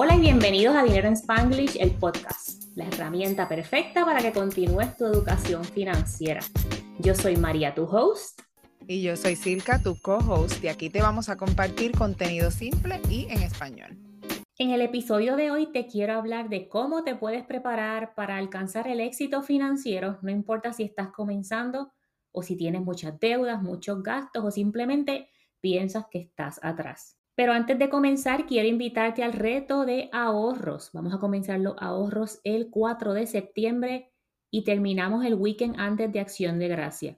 Hola y bienvenidos a Dinero en Spanglish, el podcast, la herramienta perfecta para que continúes tu educación financiera. Yo soy María, tu host. Y yo soy Silka, tu co-host, y aquí te vamos a compartir contenido simple y en español. En el episodio de hoy te quiero hablar de cómo te puedes preparar para alcanzar el éxito financiero, no importa si estás comenzando o si tienes muchas deudas, muchos gastos o simplemente piensas que estás atrás. Pero antes de comenzar, quiero invitarte al reto de ahorros. Vamos a comenzar los ahorros el 4 de septiembre y terminamos el weekend antes de Acción de Gracia.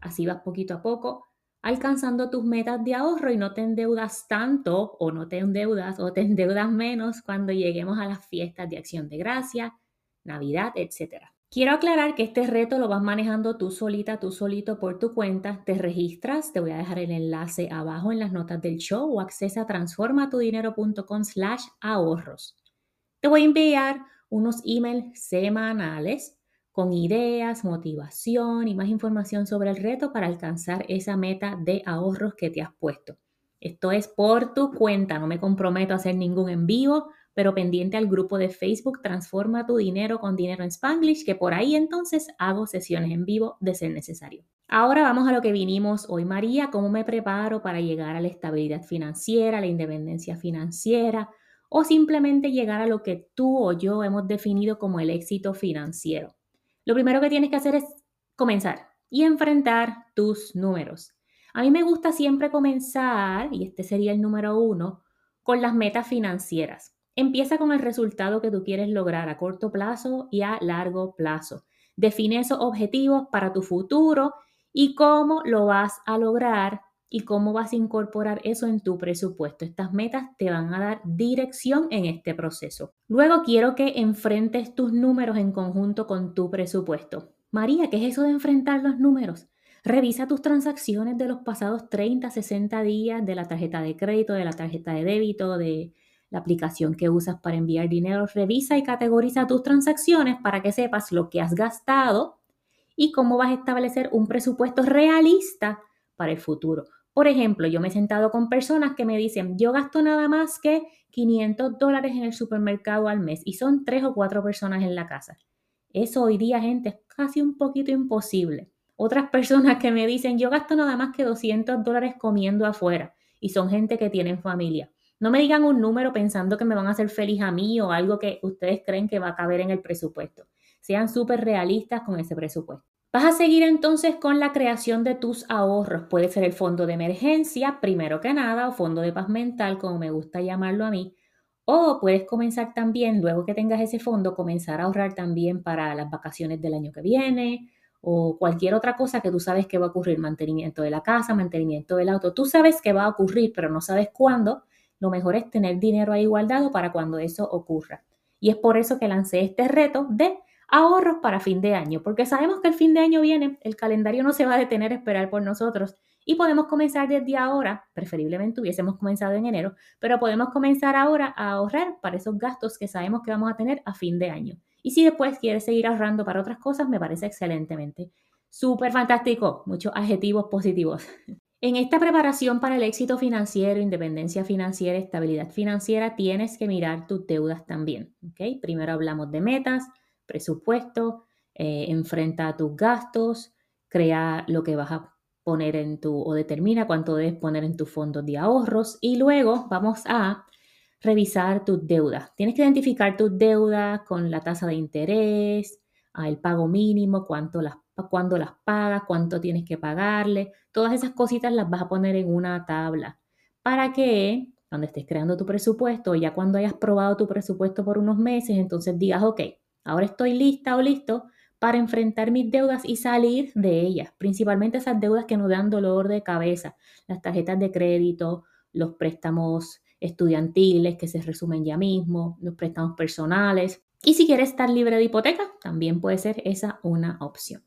Así vas poquito a poco alcanzando tus metas de ahorro y no te endeudas tanto o no te endeudas o te endeudas menos cuando lleguemos a las fiestas de Acción de Gracia, Navidad, etcétera. Quiero aclarar que este reto lo vas manejando tú solita, tú solito por tu cuenta. Te registras, te voy a dejar el enlace abajo en las notas del show o accesa a transformatudinero.com slash ahorros. Te voy a enviar unos emails semanales con ideas, motivación y más información sobre el reto para alcanzar esa meta de ahorros que te has puesto. Esto es por tu cuenta, no me comprometo a hacer ningún en vivo, pero pendiente al grupo de Facebook Transforma tu dinero con dinero en Spanglish, que por ahí entonces hago sesiones en vivo de ser necesario. Ahora vamos a lo que vinimos hoy, María, cómo me preparo para llegar a la estabilidad financiera, la independencia financiera o simplemente llegar a lo que tú o yo hemos definido como el éxito financiero. Lo primero que tienes que hacer es comenzar y enfrentar tus números. A mí me gusta siempre comenzar, y este sería el número uno, con las metas financieras. Empieza con el resultado que tú quieres lograr a corto plazo y a largo plazo. Define esos objetivos para tu futuro y cómo lo vas a lograr y cómo vas a incorporar eso en tu presupuesto. Estas metas te van a dar dirección en este proceso. Luego quiero que enfrentes tus números en conjunto con tu presupuesto. María, ¿qué es eso de enfrentar los números? Revisa tus transacciones de los pasados 30, 60 días de la tarjeta de crédito, de la tarjeta de débito, de la aplicación que usas para enviar dinero, revisa y categoriza tus transacciones para que sepas lo que has gastado y cómo vas a establecer un presupuesto realista para el futuro. Por ejemplo, yo me he sentado con personas que me dicen, yo gasto nada más que 500 dólares en el supermercado al mes y son tres o cuatro personas en la casa. Eso hoy día, gente, es casi un poquito imposible. Otras personas que me dicen, yo gasto nada más que 200 dólares comiendo afuera y son gente que tienen familia. No me digan un número pensando que me van a hacer feliz a mí o algo que ustedes creen que va a caber en el presupuesto. Sean súper realistas con ese presupuesto. Vas a seguir entonces con la creación de tus ahorros. Puede ser el fondo de emergencia, primero que nada, o fondo de paz mental, como me gusta llamarlo a mí. O puedes comenzar también, luego que tengas ese fondo, comenzar a ahorrar también para las vacaciones del año que viene o cualquier otra cosa que tú sabes que va a ocurrir, mantenimiento de la casa, mantenimiento del auto. Tú sabes que va a ocurrir, pero no sabes cuándo lo mejor es tener dinero ahí guardado para cuando eso ocurra. Y es por eso que lancé este reto de ahorros para fin de año, porque sabemos que el fin de año viene, el calendario no se va a detener a esperar por nosotros y podemos comenzar desde ahora, preferiblemente hubiésemos comenzado en enero, pero podemos comenzar ahora a ahorrar para esos gastos que sabemos que vamos a tener a fin de año. Y si después quieres seguir ahorrando para otras cosas, me parece excelentemente. Súper fantástico, muchos adjetivos positivos. En esta preparación para el éxito financiero, independencia financiera, estabilidad financiera, tienes que mirar tus deudas también. ¿okay? Primero hablamos de metas, presupuesto, eh, enfrenta tus gastos, crea lo que vas a poner en tu o determina cuánto debes poner en tus fondos de ahorros y luego vamos a revisar tus deudas. Tienes que identificar tus deudas con la tasa de interés, el pago mínimo, cuánto las cuándo las pagas, cuánto tienes que pagarle. Todas esas cositas las vas a poner en una tabla para que cuando estés creando tu presupuesto, ya cuando hayas probado tu presupuesto por unos meses, entonces digas, ok, ahora estoy lista o listo para enfrentar mis deudas y salir de ellas, principalmente esas deudas que nos dan dolor de cabeza, las tarjetas de crédito, los préstamos estudiantiles que se resumen ya mismo, los préstamos personales. Y si quieres estar libre de hipoteca, también puede ser esa una opción.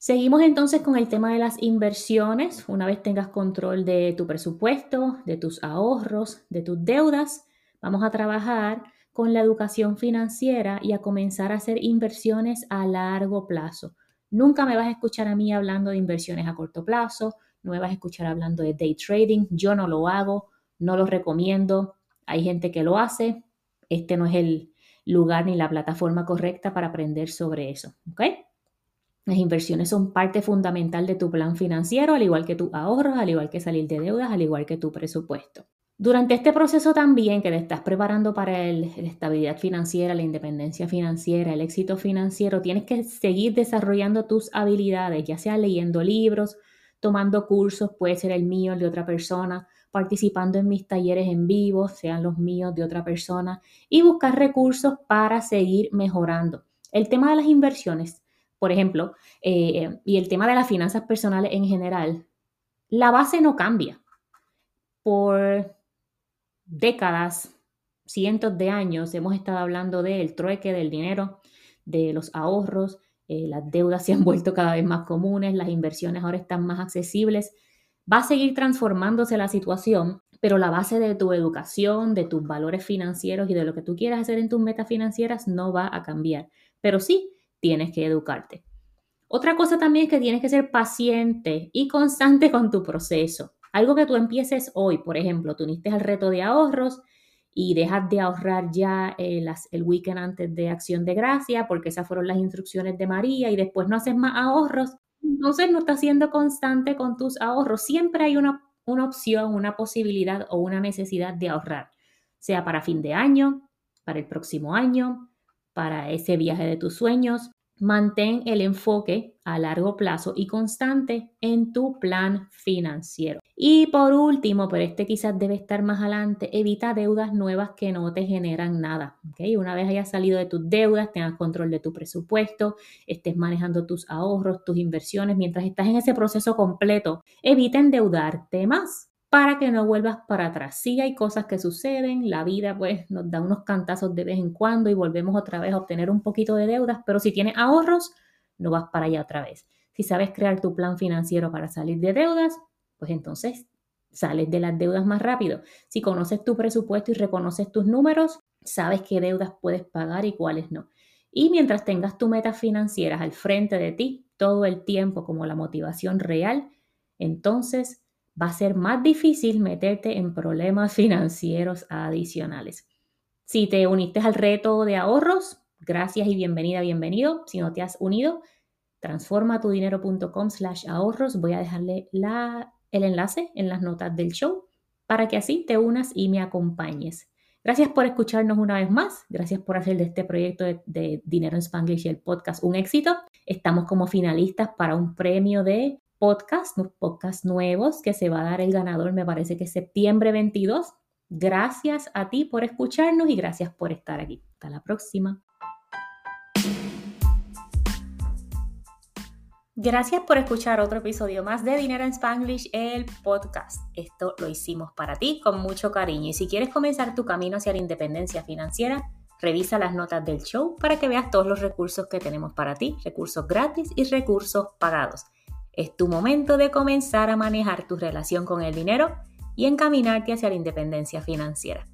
Seguimos entonces con el tema de las inversiones. Una vez tengas control de tu presupuesto, de tus ahorros, de tus deudas, vamos a trabajar con la educación financiera y a comenzar a hacer inversiones a largo plazo. Nunca me vas a escuchar a mí hablando de inversiones a corto plazo, no me vas a escuchar hablando de day trading, yo no lo hago, no lo recomiendo. Hay gente que lo hace, este no es el lugar ni la plataforma correcta para aprender sobre eso. ¿ok? Las inversiones son parte fundamental de tu plan financiero, al igual que tus ahorros, al igual que salir de deudas, al igual que tu presupuesto. Durante este proceso también que te estás preparando para la estabilidad financiera, la independencia financiera, el éxito financiero, tienes que seguir desarrollando tus habilidades, ya sea leyendo libros, tomando cursos, puede ser el mío, el de otra persona, participando en mis talleres en vivo, sean los míos de otra persona, y buscar recursos para seguir mejorando. El tema de las inversiones, por ejemplo, eh, y el tema de las finanzas personales en general, la base no cambia. Por décadas, cientos de años, hemos estado hablando del trueque, del dinero, de los ahorros, eh, las deudas se han vuelto cada vez más comunes, las inversiones ahora están más accesibles. Va a seguir transformándose la situación, pero la base de tu educación, de tus valores financieros y de lo que tú quieras hacer en tus metas financieras no va a cambiar. Pero sí, tienes que educarte. Otra cosa también es que tienes que ser paciente y constante con tu proceso. Algo que tú empieces hoy, por ejemplo, tú uniste al reto de ahorros y dejas de ahorrar ya eh, el weekend antes de Acción de Gracia, porque esas fueron las instrucciones de María, y después no haces más ahorros, entonces no estás siendo constante con tus ahorros. Siempre hay una, una opción, una posibilidad o una necesidad de ahorrar, sea para fin de año, para el próximo año, para ese viaje de tus sueños, Mantén el enfoque a largo plazo y constante en tu plan financiero. Y por último, pero este quizás debe estar más adelante, evita deudas nuevas que no te generan nada. ¿okay? Una vez hayas salido de tus deudas, tengas control de tu presupuesto, estés manejando tus ahorros, tus inversiones, mientras estás en ese proceso completo, evita endeudarte más para que no vuelvas para atrás. Sí hay cosas que suceden, la vida pues nos da unos cantazos de vez en cuando y volvemos otra vez a obtener un poquito de deudas, pero si tienes ahorros, no vas para allá otra vez. Si sabes crear tu plan financiero para salir de deudas, pues entonces sales de las deudas más rápido. Si conoces tu presupuesto y reconoces tus números, sabes qué deudas puedes pagar y cuáles no. Y mientras tengas tus metas financieras al frente de ti todo el tiempo como la motivación real, entonces va a ser más difícil meterte en problemas financieros adicionales. Si te uniste al reto de ahorros, gracias y bienvenida, bienvenido. Si no te has unido, transformatudinero.com slash ahorros. Voy a dejarle el enlace en las notas del show para que así te unas y me acompañes. Gracias por escucharnos una vez más. Gracias por hacer de este proyecto de, de Dinero en Spanglish y el podcast un éxito. Estamos como finalistas para un premio de podcast, podcast nuevos que se va a dar el ganador, me parece que septiembre 22. Gracias a ti por escucharnos y gracias por estar aquí. Hasta la próxima. Gracias por escuchar otro episodio más de Dinero en Spanglish, el podcast. Esto lo hicimos para ti con mucho cariño y si quieres comenzar tu camino hacia la independencia financiera, revisa las notas del show para que veas todos los recursos que tenemos para ti, recursos gratis y recursos pagados. Es tu momento de comenzar a manejar tu relación con el dinero y encaminarte hacia la independencia financiera.